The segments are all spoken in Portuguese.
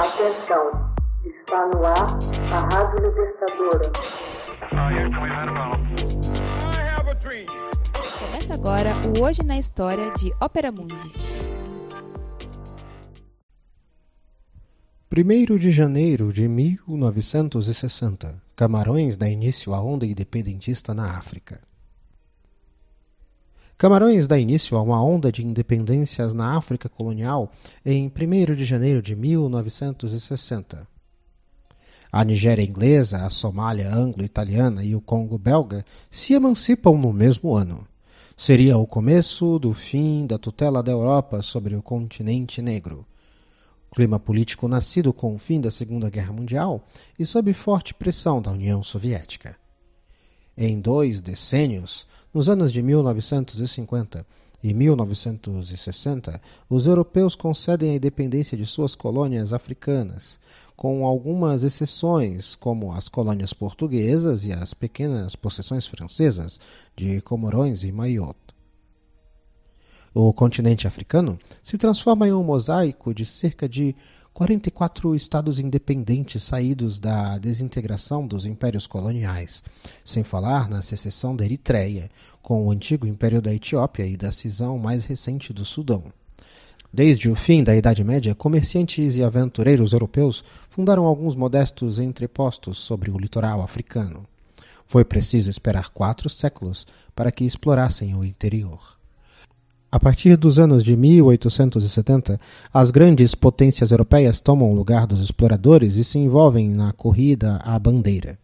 Atenção, está no ar a Rádio Libertadora. Começa agora o Hoje na História de Ópera Mundi. 1 de janeiro de 1960, Camarões dá início à onda independentista na África. Camarões dá início a uma onda de independências na África colonial em 1 de janeiro de 1960. A Nigéria inglesa, a Somália anglo-italiana e o Congo belga se emancipam no mesmo ano. Seria o começo do fim da tutela da Europa sobre o continente negro. Clima político nascido com o fim da Segunda Guerra Mundial e sob forte pressão da União Soviética. Em dois decênios, nos anos de 1950 e 1960, os europeus concedem a independência de suas colônias africanas, com algumas exceções, como as colônias portuguesas e as pequenas possessões francesas de Comorões e Mayotte. O continente africano se transforma em um mosaico de cerca de 44 estados independentes saídos da desintegração dos impérios coloniais, sem falar na secessão da Eritreia, com o antigo império da Etiópia e da cisão mais recente do Sudão. Desde o fim da Idade Média, comerciantes e aventureiros europeus fundaram alguns modestos entrepostos sobre o litoral africano. Foi preciso esperar quatro séculos para que explorassem o interior. A partir dos anos de 1870, as grandes potências europeias tomam o lugar dos exploradores e se envolvem na corrida à bandeira.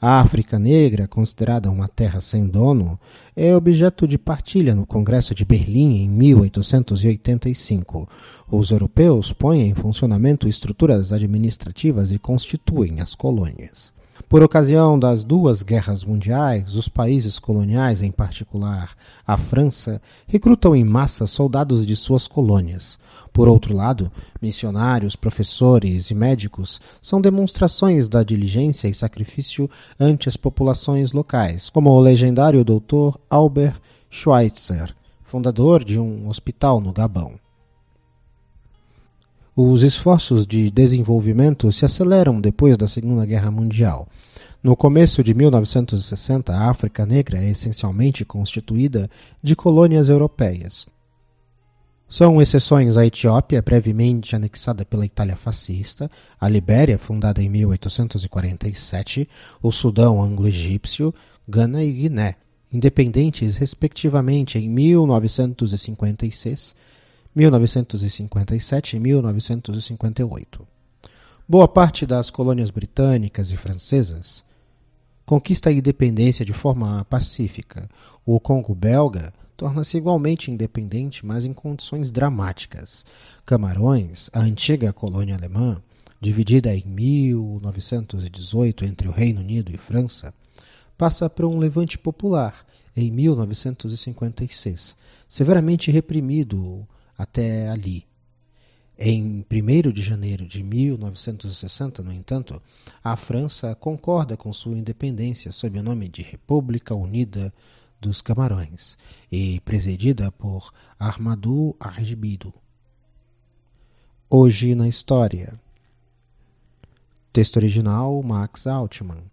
A África Negra, considerada uma terra sem dono, é objeto de partilha no Congresso de Berlim em 1885. Os europeus põem em funcionamento estruturas administrativas e constituem as colônias. Por ocasião das duas guerras mundiais, os países coloniais, em particular a França, recrutam em massa soldados de suas colônias. Por outro lado, missionários, professores e médicos são demonstrações da diligência e sacrifício ante as populações locais, como o legendário Dr. Albert Schweitzer, fundador de um hospital no Gabão. Os esforços de desenvolvimento se aceleram depois da Segunda Guerra Mundial. No começo de 1960, a África Negra é essencialmente constituída de colônias europeias. São exceções a Etiópia, brevemente anexada pela Itália fascista, a Libéria, fundada em 1847, o Sudão anglo-egípcio, Gana e Guiné, independentes respectivamente em 1956 1957 e 1958. Boa parte das colônias britânicas e francesas conquista a independência de forma pacífica. O Congo belga torna-se igualmente independente, mas em condições dramáticas. Camarões, a antiga colônia alemã, dividida em 1918 entre o Reino Unido e França, passa por um levante popular em 1956, severamente reprimido até ali. Em 1 de janeiro de 1960, no entanto, a França concorda com sua independência sob o nome de República Unida dos Camarões e presidida por Armadou Argibido. Hoje na História. Texto original Max Altman.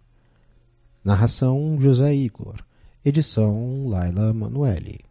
Narração José Igor. Edição Laila Manuelle.